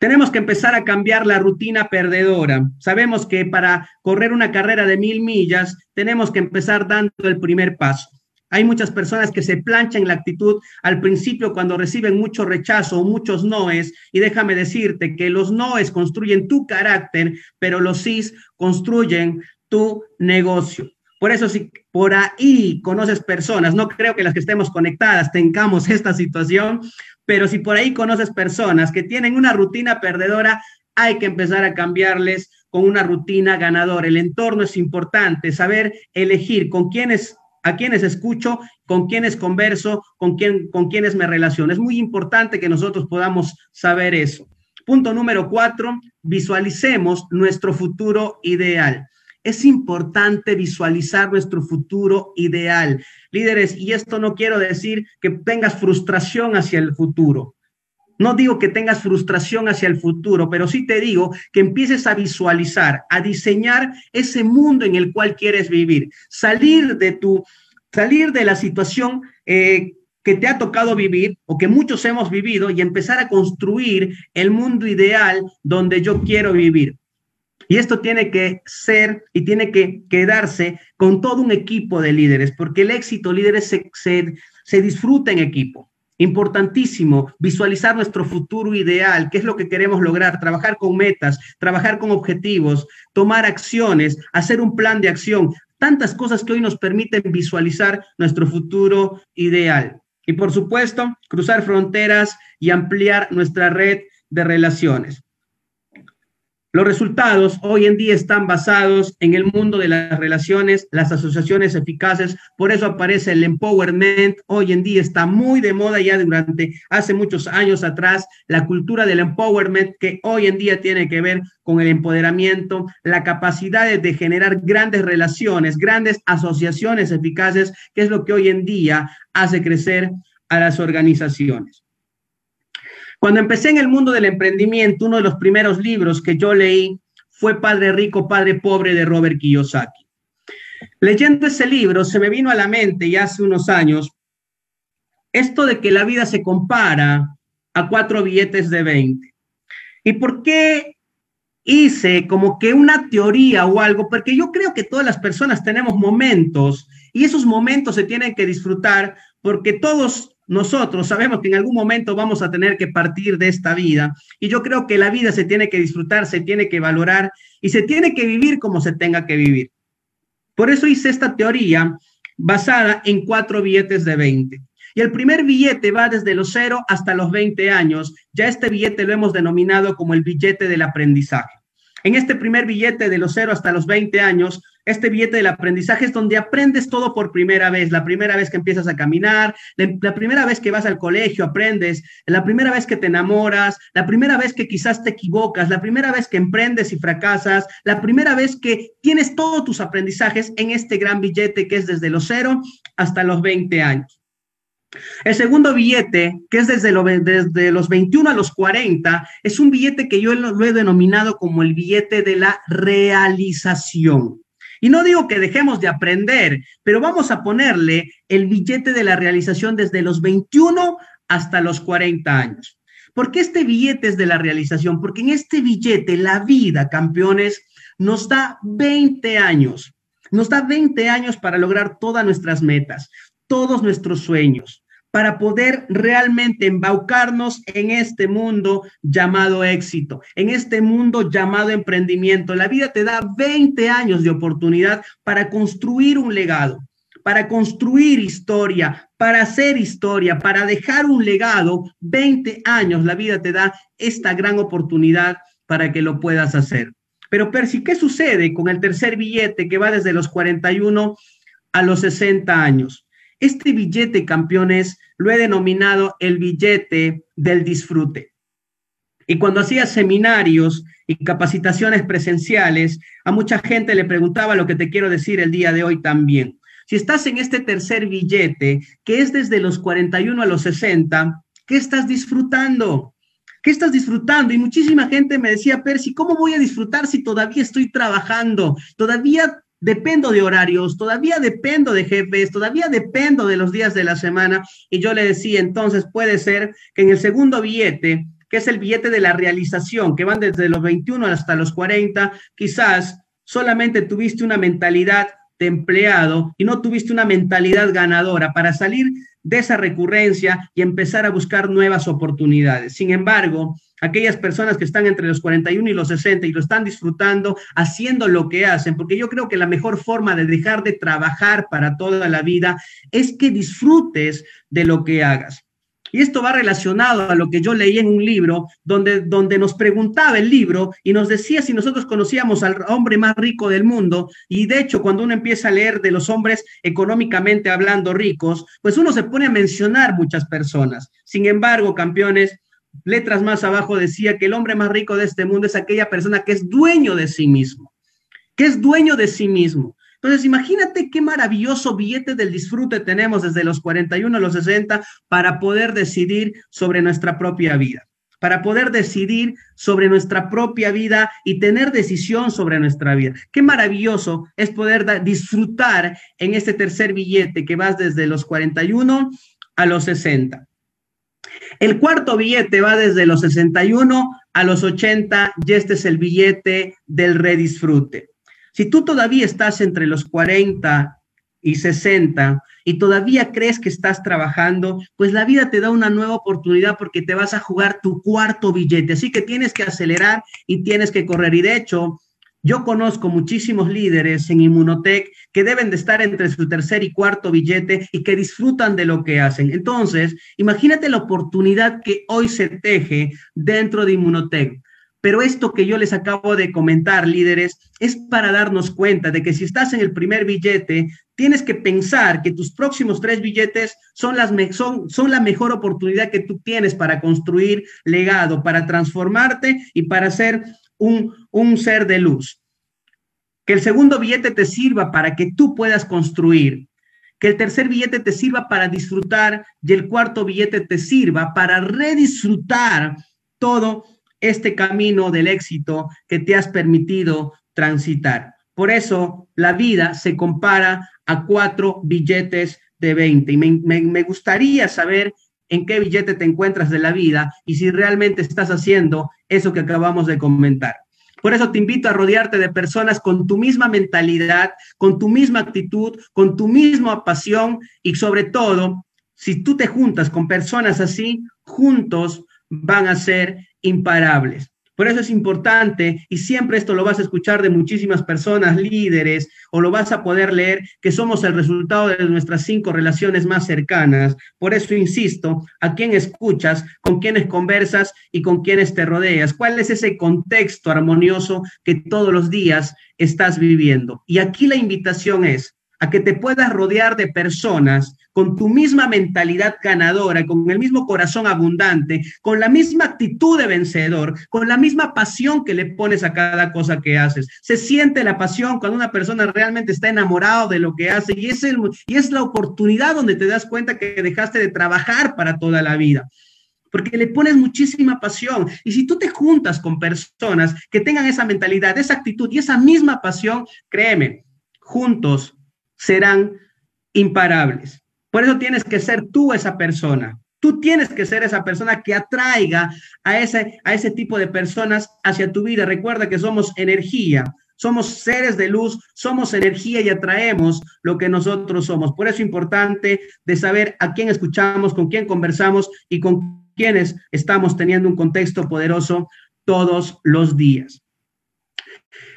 Tenemos que empezar a cambiar la rutina perdedora. Sabemos que para correr una carrera de mil millas tenemos que empezar dando el primer paso. Hay muchas personas que se planchan la actitud al principio cuando reciben mucho rechazo o muchos noes. Y déjame decirte que los noes construyen tu carácter, pero los sís construyen tu negocio. Por eso, si por ahí conoces personas, no creo que las que estemos conectadas tengamos (laughs) esta situación, pero si por ahí conoces personas que tienen una rutina perdedora, hay que empezar a cambiarles con una rutina ganadora. El entorno es importante, saber elegir con quiénes a quiénes escucho, con quiénes converso, con quién con quiénes me relaciono. Es muy importante que nosotros podamos saber eso. Punto número cuatro, visualicemos nuestro futuro ideal. Es importante visualizar nuestro futuro ideal. Líderes, y esto no quiero decir que tengas frustración hacia el futuro. No digo que tengas frustración hacia el futuro, pero sí te digo que empieces a visualizar, a diseñar ese mundo en el cual quieres vivir, salir de tu, salir de la situación eh, que te ha tocado vivir o que muchos hemos vivido y empezar a construir el mundo ideal donde yo quiero vivir. Y esto tiene que ser y tiene que quedarse con todo un equipo de líderes, porque el éxito líderes se, se, disfruta en equipo. Importantísimo visualizar nuestro futuro ideal, qué es lo que queremos lograr, trabajar con metas, trabajar con objetivos, tomar acciones, hacer un plan de acción, tantas cosas que hoy nos permiten visualizar nuestro futuro ideal. Y por supuesto, cruzar fronteras y ampliar nuestra red de relaciones. Los resultados hoy en día están basados en el mundo de las relaciones, las asociaciones eficaces, por eso aparece el empowerment. Hoy en día está muy de moda ya durante hace muchos años atrás, la cultura del empowerment que hoy en día tiene que ver con el empoderamiento, la capacidad de generar grandes relaciones, grandes asociaciones eficaces, que es lo que hoy en día hace crecer a las organizaciones. Cuando empecé en el mundo del emprendimiento, uno de los primeros libros que yo leí fue Padre Rico, Padre Pobre de Robert Kiyosaki. Leyendo ese libro se me vino a la mente ya hace unos años esto de que la vida se compara a cuatro billetes de 20. ¿Y por qué hice como que una teoría o algo? Porque yo creo que todas las personas tenemos momentos y esos momentos se tienen que disfrutar porque todos nosotros sabemos que en algún momento vamos a tener que partir de esta vida y yo creo que la vida se tiene que disfrutar, se tiene que valorar y se tiene que vivir como se tenga que vivir. Por eso hice esta teoría basada en cuatro billetes de 20. Y el primer billete va desde los 0 hasta los 20 años. Ya este billete lo hemos denominado como el billete del aprendizaje. En este primer billete de los 0 hasta los 20 años, este billete del aprendizaje es donde aprendes todo por primera vez, la primera vez que empiezas a caminar, la, primera vez que vas al colegio aprendes, la primera vez que te enamoras, la primera vez que quizás te equivocas, la primera vez que emprendes y fracasas, la primera vez que tienes todos tus aprendizajes en este gran billete que es desde los 0 hasta los 20 años. El segundo billete, que es desde, desde, los 21 a los 40, es un billete que yo lo, he denominado como el billete de la realización. Y no digo que dejemos de aprender, pero vamos a ponerle el billete de la realización desde los 21 hasta los 40 años. ¿Por qué este billete es de la realización? Porque en este billete la vida, campeones, nos da 20 años. Nos da 20 años para lograr todas nuestras metas, todos nuestros sueños, para poder realmente embaucarnos en este mundo llamado éxito, en este mundo llamado emprendimiento. La vida te da 20 años de oportunidad para construir un legado, para construir historia, para hacer historia, para dejar un legado, 20 años la vida te da esta gran oportunidad para que lo puedas hacer. Pero Percy, ¿qué sucede con el tercer billete que va desde los 41 a los 60 años? Este billete, campeones, lo he denominado el billete del disfrute. Y cuando hacía seminarios y capacitaciones presenciales, a mucha gente le preguntaba lo que te quiero decir el día de hoy también. Si estás en este tercer billete, que es desde los 41 a los 60, ¿qué estás disfrutando? ¿Qué estás disfrutando? Y muchísima gente me decía, Percy, ¿cómo voy a disfrutar si todavía estoy trabajando? Todavía dependo de horarios, todavía dependo de jefes, todavía dependo de los días de la semana. Y yo le decía, entonces puede ser que en el segundo billete, que es el billete de la realización, que van desde los 21 hasta los 40, quizás solamente tuviste una mentalidad de empleado y no tuviste una mentalidad ganadora para salir de esa recurrencia y empezar a buscar nuevas oportunidades. Sin embargo, aquellas personas que están entre los 41 y los 60 y lo están disfrutando, haciendo lo que hacen, porque yo creo que la mejor forma de dejar de trabajar para toda la vida es que disfrutes de lo que hagas. Y esto va relacionado a lo que yo leí en un libro donde, donde nos preguntaba el libro y nos decía si nosotros conocíamos al hombre más rico del mundo. Y de hecho, cuando uno empieza a leer de los hombres económicamente hablando ricos, pues uno se pone a mencionar muchas personas. Sin embargo, campeones, letras más abajo decía que el hombre más rico de este mundo es aquella persona que es dueño de sí mismo, que es dueño de sí mismo. Entonces, imagínate qué maravilloso billete del disfrute tenemos desde los 41 a los 60 para poder decidir sobre nuestra propia vida, para poder decidir sobre nuestra propia vida y tener decisión sobre nuestra vida. Qué maravilloso es poder disfrutar en este tercer billete que vas desde los 41 a los 60. El cuarto billete va desde los 61 a los 80 y este es el billete del redisfrute. Si tú todavía estás entre los 40 y 60 y todavía crees que estás trabajando, pues la vida te da una nueva oportunidad porque te vas a jugar tu cuarto billete. Así que tienes que acelerar y tienes que correr. Y de hecho, yo conozco muchísimos líderes en Inmunotech que deben de estar entre su tercer y cuarto billete y que disfrutan de lo que hacen. Entonces, imagínate la oportunidad que hoy se teje dentro de Inmunotech. Pero esto que yo les acabo de comentar, líderes, es para darnos cuenta de que si estás en el primer billete, tienes que pensar que tus próximos tres billetes son, son la mejor oportunidad que tú tienes para construir legado, para transformarte y para ser un, un ser de luz. Que el segundo billete te sirva para que tú puedas construir, que el tercer billete te sirva para disfrutar y el cuarto billete te sirva para redisfrutar todo este camino del éxito que te has permitido transitar. Por eso la vida se compara a cuatro billetes de 20. Y me, gustaría saber en qué billete te encuentras de la vida y si realmente estás haciendo eso que acabamos de comentar. Por eso te invito a rodearte de personas con tu misma mentalidad, con tu misma actitud, con tu misma pasión y sobre todo, si tú te juntas con personas así, juntos van a ser imparables. Por eso es importante, y siempre esto lo vas a escuchar de muchísimas personas, líderes, o lo vas a poder leer, que somos el resultado de nuestras cinco relaciones más cercanas. Por eso insisto, a quién escuchas, con quiénes conversas y con quiénes te rodeas. ¿Cuál es ese contexto armonioso que todos los días estás viviendo? Y aquí la invitación es a que te puedas rodear de personas con tu misma mentalidad ganadora, con el mismo corazón abundante, con la misma actitud de vencedor, con la misma pasión que le pones a cada cosa que haces. Se siente la pasión cuando una persona realmente está enamorado de lo que hace y es, el, y es la oportunidad donde te das cuenta que dejaste de trabajar para toda la vida porque le pones muchísima pasión. Y si tú te juntas con personas que tengan esa mentalidad, esa actitud y esa misma pasión, créeme, juntos serán imparables. Por eso tienes que ser tú esa persona. Tú tienes que ser esa persona que atraiga a ese, a ese tipo de personas hacia tu vida. Recuerda que somos energía, somos seres de luz, somos energía y atraemos lo que nosotros somos. Por eso es importante de saber a quién escuchamos, con quién conversamos y con quiénes estamos teniendo un contexto poderoso todos los días.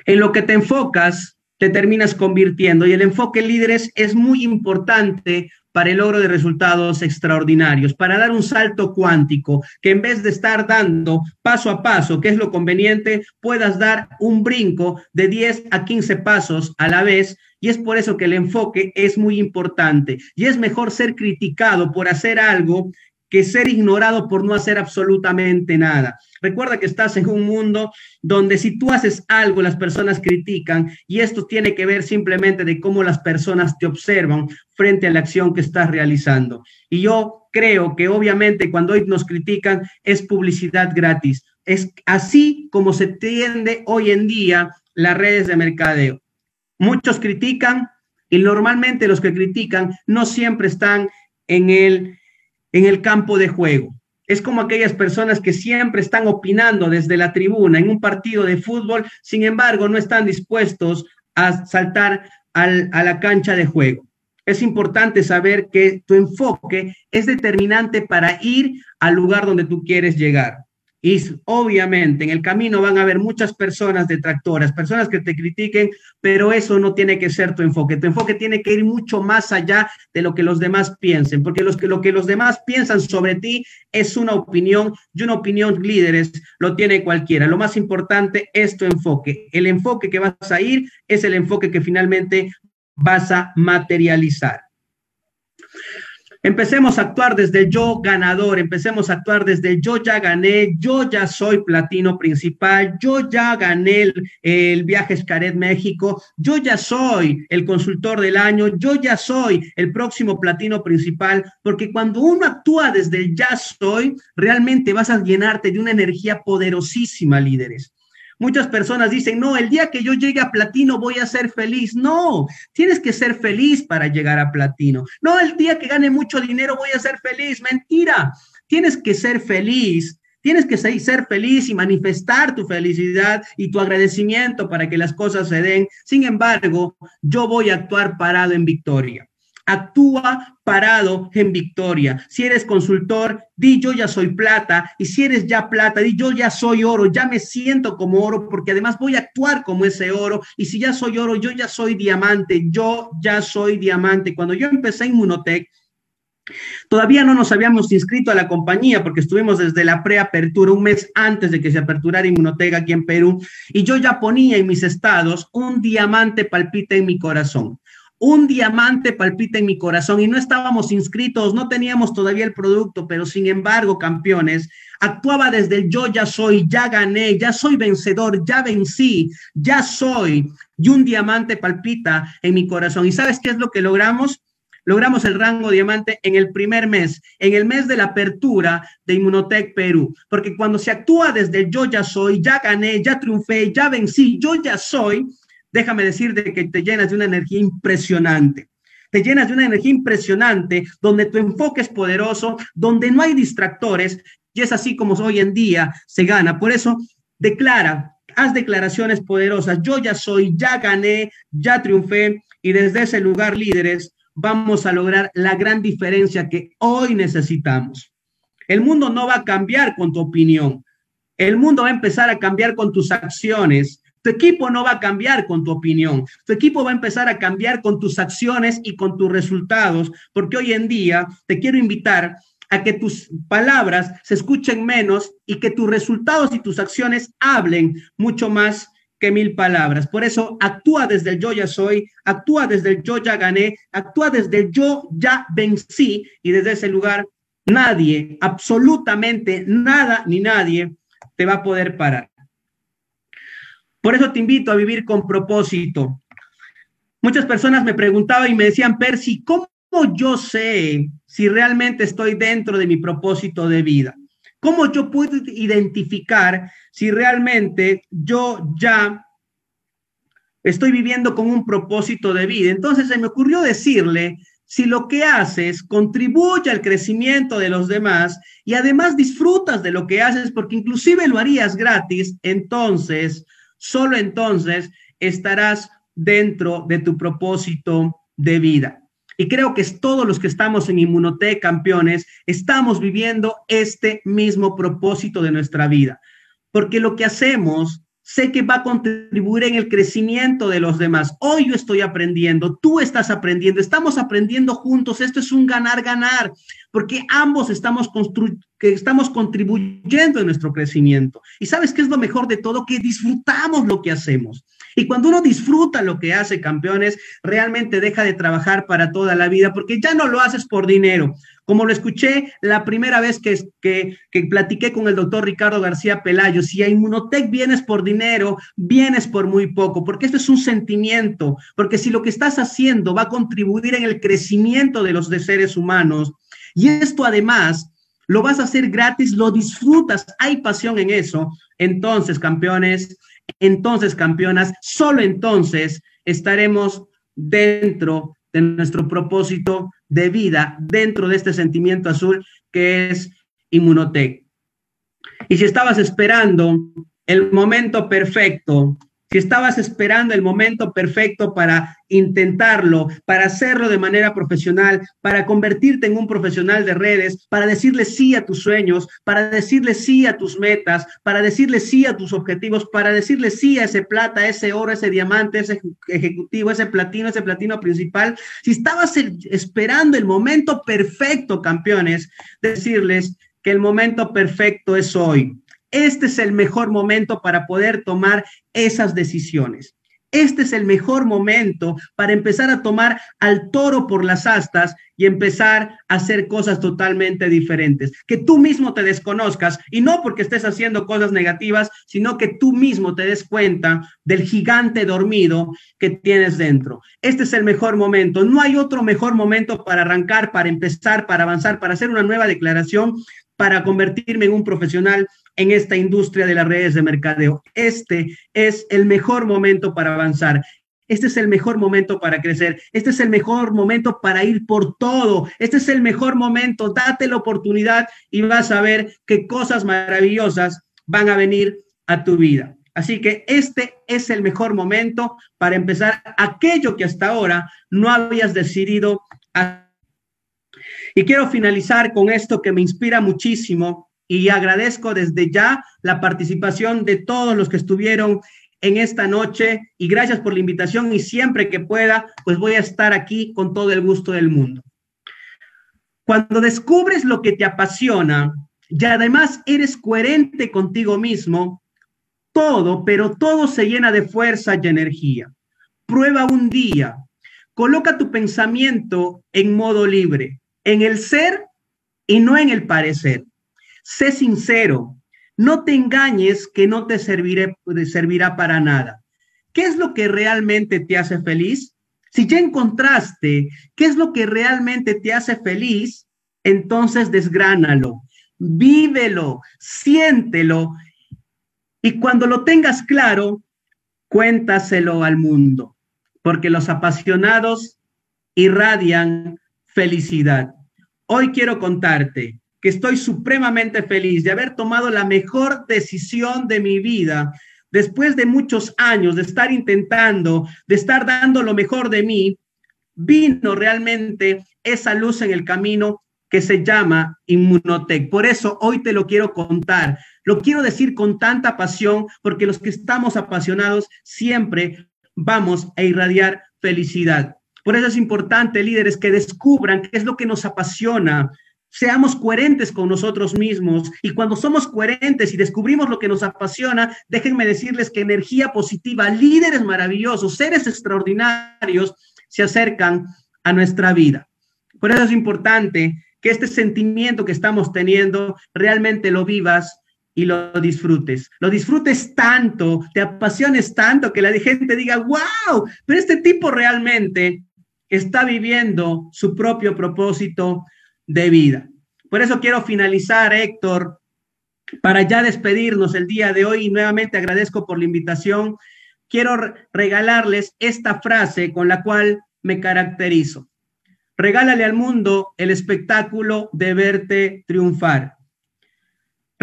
En lo que te enfocas, te terminas convirtiendo y el enfoque líderes es muy importante para el logro de resultados extraordinarios, para dar un salto cuántico, que en vez de estar dando paso a paso, que es lo conveniente, puedas dar un brinco de 10 a 15 pasos a la vez. Y es por eso que el enfoque es muy importante. Y es mejor ser criticado por hacer algo que ser ignorado por no hacer absolutamente nada. Recuerda que estás en un mundo donde si tú haces algo, las personas critican y esto tiene que ver simplemente de cómo las personas te observan frente a la acción que estás realizando. Y yo creo que obviamente cuando hoy nos critican es publicidad gratis. Es así como se tiende hoy en día las redes de mercadeo. Muchos critican y normalmente los que critican no siempre están en el en el campo de juego. Es como aquellas personas que siempre están opinando desde la tribuna en un partido de fútbol, sin embargo, no están dispuestos a saltar a la cancha de juego. Es importante saber que tu enfoque es determinante para ir al lugar donde tú quieres llegar. Y obviamente en el camino van a haber muchas personas detractoras, personas que te critiquen, pero eso no tiene que ser tu enfoque. Tu enfoque tiene que ir mucho más allá de lo que los demás piensen, porque los que, lo que los demás piensan sobre ti es una opinión y una opinión líderes lo tiene cualquiera. Lo más importante es tu enfoque. El enfoque que vas a ir es el enfoque que finalmente vas a materializar. Empecemos a actuar desde el yo ganador, empecemos a actuar desde el yo ya gané, yo ya soy platino principal, yo ya gané el, el viaje Escaret México, yo ya soy el consultor del año, yo ya soy el próximo platino principal, porque cuando uno actúa desde el ya soy, realmente vas a llenarte de una energía poderosísima, líderes. Muchas personas dicen, no, el día que yo llegue a platino voy a ser feliz. No, tienes que ser feliz para llegar a platino. No, el día que gane mucho dinero voy a ser feliz. Mentira, tienes que ser feliz. Tienes que ser feliz y manifestar tu felicidad y tu agradecimiento para que las cosas se den. Sin embargo, yo voy a actuar parado en victoria. Actúa parado en victoria. Si eres consultor, di yo ya soy plata. Y si eres ya plata, di yo ya soy oro. Ya me siento como oro porque además voy a actuar como ese oro. Y si ya soy oro, yo ya soy diamante. Yo ya soy diamante. Cuando yo empecé en Munotech, Todavía no nos habíamos inscrito a la compañía porque estuvimos desde la preapertura, un mes antes de que se aperturara Inmunotech aquí en Perú, y yo ya ponía en mis estados un diamante palpita en mi corazón un diamante palpita en mi corazón y no estábamos inscritos, no teníamos todavía el producto, pero sin embargo, campeones, actuaba desde el yo ya soy, ya gané, ya soy vencedor, ya vencí, ya soy, y un diamante palpita en mi corazón. ¿Y sabes qué es lo que logramos? Logramos el rango diamante en el primer mes, en el mes de la apertura de Inmunotech Perú, porque cuando se actúa desde el yo ya soy, ya gané, ya triunfé, ya vencí, yo ya soy, déjame decirte que te llenas de una energía impresionante. Te llenas de una energía impresionante donde tu enfoque es poderoso, donde no hay distractores y es así como hoy en día se gana. Por eso, declara, haz declaraciones poderosas. Yo ya soy, ya gané, ya triunfé y desde ese lugar, líderes, vamos a lograr la gran diferencia que hoy necesitamos. El mundo no va a cambiar con tu opinión. El mundo va a empezar a cambiar con tus acciones. Tu equipo no va a cambiar con tu opinión. Tu equipo va a empezar a cambiar con tus acciones y con tus resultados, porque hoy en día te quiero invitar a que tus palabras se escuchen menos y que tus resultados y tus acciones hablen mucho más que mil palabras. Por eso actúa desde el yo ya soy, actúa desde el yo ya gané, actúa desde el yo ya vencí y desde ese lugar nadie, absolutamente nada ni nadie te va a poder parar. Por eso te invito a vivir con propósito. Muchas personas me preguntaban y me decían, Percy, ¿cómo yo sé si realmente estoy dentro de mi propósito de vida? ¿Cómo yo puedo identificar si realmente yo ya estoy viviendo con un propósito de vida? Entonces se me ocurrió decirle, si lo que haces contribuye al crecimiento de los demás y además disfrutas de lo que haces porque inclusive lo harías gratis, entonces Solo entonces estarás dentro de tu propósito de vida. Y creo que todos los que estamos en Inmunotech Campeones, estamos viviendo este mismo propósito de nuestra vida. Porque lo que hacemos sé que va a contribuir en el crecimiento de los demás. Hoy yo estoy aprendiendo, tú estás aprendiendo, estamos aprendiendo juntos. Esto es un ganar-ganar, porque ambos estamos, que estamos contribuyendo en nuestro crecimiento. Y sabes qué es lo mejor de todo, que disfrutamos lo que hacemos. Y cuando uno disfruta lo que hace, campeones, realmente deja de trabajar para toda la vida, porque ya no lo haces por dinero. Como lo escuché la primera vez que, que, que platiqué con el doctor Ricardo García Pelayo, si a Inmunotech vienes por dinero, vienes por muy poco, porque esto es un sentimiento, porque si lo que estás haciendo va a contribuir en el crecimiento de los seres humanos, y esto además lo vas a hacer gratis, lo disfrutas, hay pasión en eso, entonces, campeones, entonces, campeonas, solo entonces estaremos dentro de nuestro propósito de vida, dentro de este sentimiento azul que es Inmunotech. Y si estabas esperando el momento perfecto si estabas esperando el momento perfecto para intentarlo, para hacerlo de manera profesional, para convertirte en un profesional de redes, para decirle sí a tus sueños, para decirle sí a tus metas, para decirle sí a tus objetivos, para decirle sí a ese plata, ese oro, ese diamante, ese ejecutivo, ese platino, ese platino principal, si estabas esperando el momento perfecto, campeones, decirles que el momento perfecto es hoy este es el mejor momento para poder tomar esas decisiones. Este es el mejor momento para empezar a tomar al toro por las astas y empezar a hacer cosas totalmente diferentes. Que tú mismo te desconozcas y no porque estés haciendo cosas negativas, sino que tú mismo te des cuenta del gigante dormido que tienes dentro. Este es el mejor momento. No hay otro mejor momento para arrancar, para empezar, para avanzar, para hacer una nueva declaración, para convertirme en un profesional en esta industria de las redes de mercadeo. Este es el mejor momento para avanzar. Este es el mejor momento para crecer. Este es el mejor momento para ir por todo. Este es el mejor momento. Date la oportunidad y vas a ver qué cosas maravillosas van a venir a tu vida. Así que este es el mejor momento para empezar aquello que hasta ahora no habías decidido hacer. Y quiero finalizar con esto que me inspira muchísimo y agradezco desde ya la participación de todos los que estuvieron en esta noche y gracias por la invitación y siempre que pueda, pues voy a estar aquí con todo el gusto del mundo. Cuando descubres lo que te apasiona y además eres coherente contigo mismo, todo, pero todo se llena de fuerza y energía. Prueba un día, coloca tu pensamiento en modo libre, en el ser y no en el parecer. Sé sincero, no te engañes que no te serviré, servirá para nada. ¿Qué es lo que realmente te hace feliz? Si ya encontraste qué es lo que realmente te hace feliz, entonces desgránalo, vívelo, siéntelo y cuando lo tengas claro, cuéntaselo al mundo, porque los apasionados irradian felicidad. Hoy quiero contarte que estoy supremamente feliz de haber tomado la mejor decisión de mi vida después de muchos años de estar intentando, de estar dando lo mejor de mí, vino realmente esa luz en el camino que se llama Inmunotech. Por eso hoy te lo quiero contar. Lo quiero decir con tanta pasión porque los que estamos apasionados siempre vamos a irradiar felicidad. Por eso es importante, líderes, que descubran qué es lo que nos apasiona, seamos coherentes con nosotros mismos. Y cuando somos coherentes y descubrimos lo que nos apasiona, déjenme decirles que energía positiva, líderes maravillosos, seres extraordinarios, se acercan a nuestra vida. Por eso es importante que este sentimiento que estamos teniendo realmente lo vivas y lo disfrutes. Lo disfrutes tanto, te apasiones tanto que la gente diga, wow, pero este tipo realmente está viviendo su propio propósito de vida. Por eso quiero finalizar, Héctor, para ya despedirnos el día de hoy y nuevamente agradezco por la invitación. Quiero regalarles esta frase con la cual me caracterizo. Regálale al mundo el espectáculo de verte triunfar.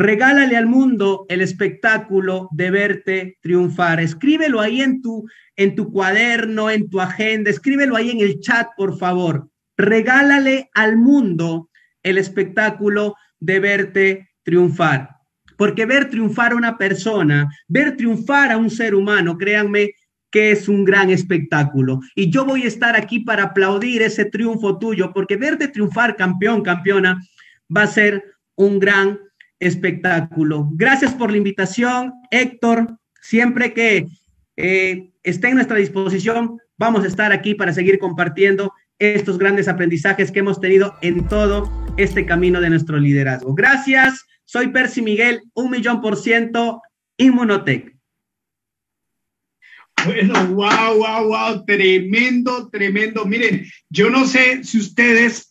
Regálale al mundo el espectáculo de verte triunfar. Escríbelo ahí en tu, en tu cuaderno, en tu agenda, escríbelo ahí en el chat, por favor. Regálale al mundo el espectáculo de verte triunfar. porque ver triunfar a una persona, ver triunfar a un ser humano, créanme que es un gran espectáculo. Y yo voy a estar aquí para aplaudir ese triunfo tuyo, porque verte triunfar campeón, campeona, va a ser un gran espectáculo. Gracias por la invitación, Héctor. Siempre que eh, esté en nuestra disposición, vamos a estar aquí para seguir compartiendo estos grandes aprendizajes que hemos tenido en todo este camino de nuestro liderazgo. Gracias. Soy Percy Miguel, un millón por ciento, Inmunotech. Bueno, wow, wow, wow, tremendo, tremendo. Miren, yo no sé si ustedes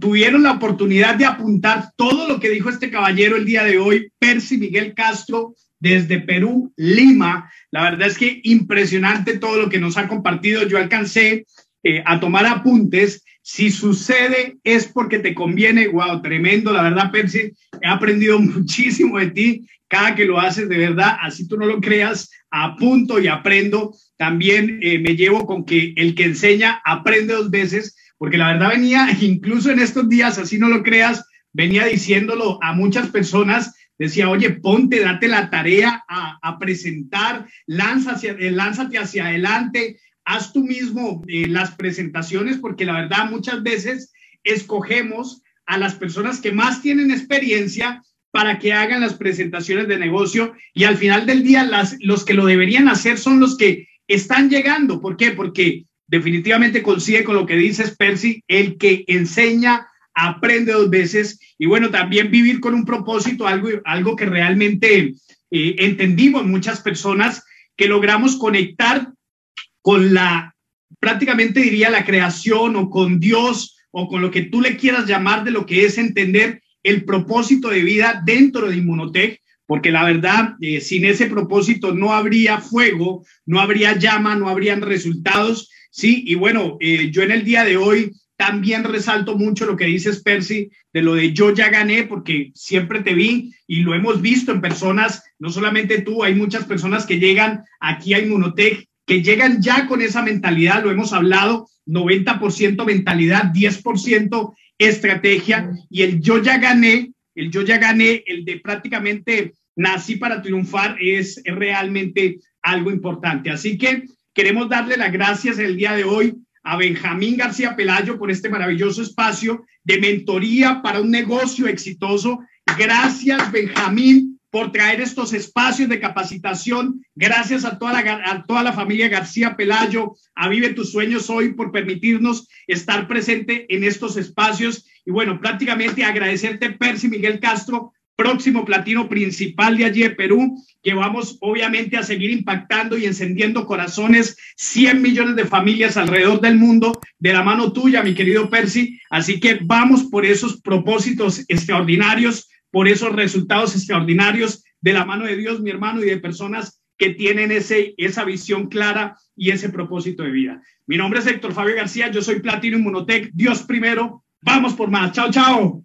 tuvieron la oportunidad de apuntar todo lo que dijo este caballero el día de hoy, Percy Miguel Castro, desde Perú, Lima. La verdad es que impresionante todo lo que nos ha compartido. Yo alcancé eh, a tomar apuntes. Si sucede es porque te conviene. Wow, tremendo. La verdad, Percy, he aprendido (laughs) muchísimo de ti cada que lo haces, de verdad. Así tú no lo creas, apunto y aprendo. También eh, me llevo con que el que enseña aprende dos veces, porque la verdad venía, (laughs) incluso en estos días, así no lo creas, venía diciéndolo a muchas personas decía, oye, ponte, date la tarea a, presentar, lánzate, lánzate hacia adelante, haz tú mismo eh, las presentaciones, porque la verdad muchas veces escogemos a las personas que más tienen experiencia para que hagan las presentaciones de negocio y al final del día las, los que lo deberían hacer son los que están llegando. ¿Por qué? Porque definitivamente consigue con lo que dices, Percy, el que enseña aprende dos veces y bueno, también vivir con un propósito, algo, algo que realmente eh, entendimos muchas personas, que logramos conectar con la, prácticamente diría, la creación o con Dios o con lo que tú le quieras llamar de lo que es entender el propósito de vida dentro de Inmunotech, porque la verdad, eh, sin ese propósito no habría fuego, no habría llama, no habrían resultados, ¿sí? Y bueno, eh, yo en el día de hoy también resalto mucho lo que dices, Percy, de lo de yo ya gané, porque siempre te vi y lo hemos visto en personas, no solamente tú, hay muchas personas que llegan aquí a Inmunotech, que llegan ya con esa mentalidad, lo hemos hablado, 90% mentalidad, 10% estrategia y el yo ya gané, el yo ya gané, el de prácticamente nací para triunfar es realmente algo importante. Así que queremos darle las gracias el día de hoy a Benjamín García Pelayo por este maravilloso espacio de mentoría para un negocio exitoso. Gracias, Benjamín, por traer estos espacios de capacitación. Gracias a toda la, a toda la familia García Pelayo, a Vive tus sueños hoy por permitirnos estar presente en estos espacios. Y bueno, prácticamente agradecerte, Percy Miguel Castro, próximo platino principal de allí de Perú, que vamos obviamente a seguir impactando y encendiendo corazones, 100 millones de familias alrededor del mundo, de la mano tuya, mi querido Percy. Así que vamos por esos propósitos extraordinarios, por esos resultados extraordinarios de la mano de Dios, mi hermano, y de personas que tienen ese, esa visión clara y ese propósito de vida. Mi nombre es Héctor Fabio García, yo soy Platino Inmunotech, Dios primero, vamos por más, chao, chao.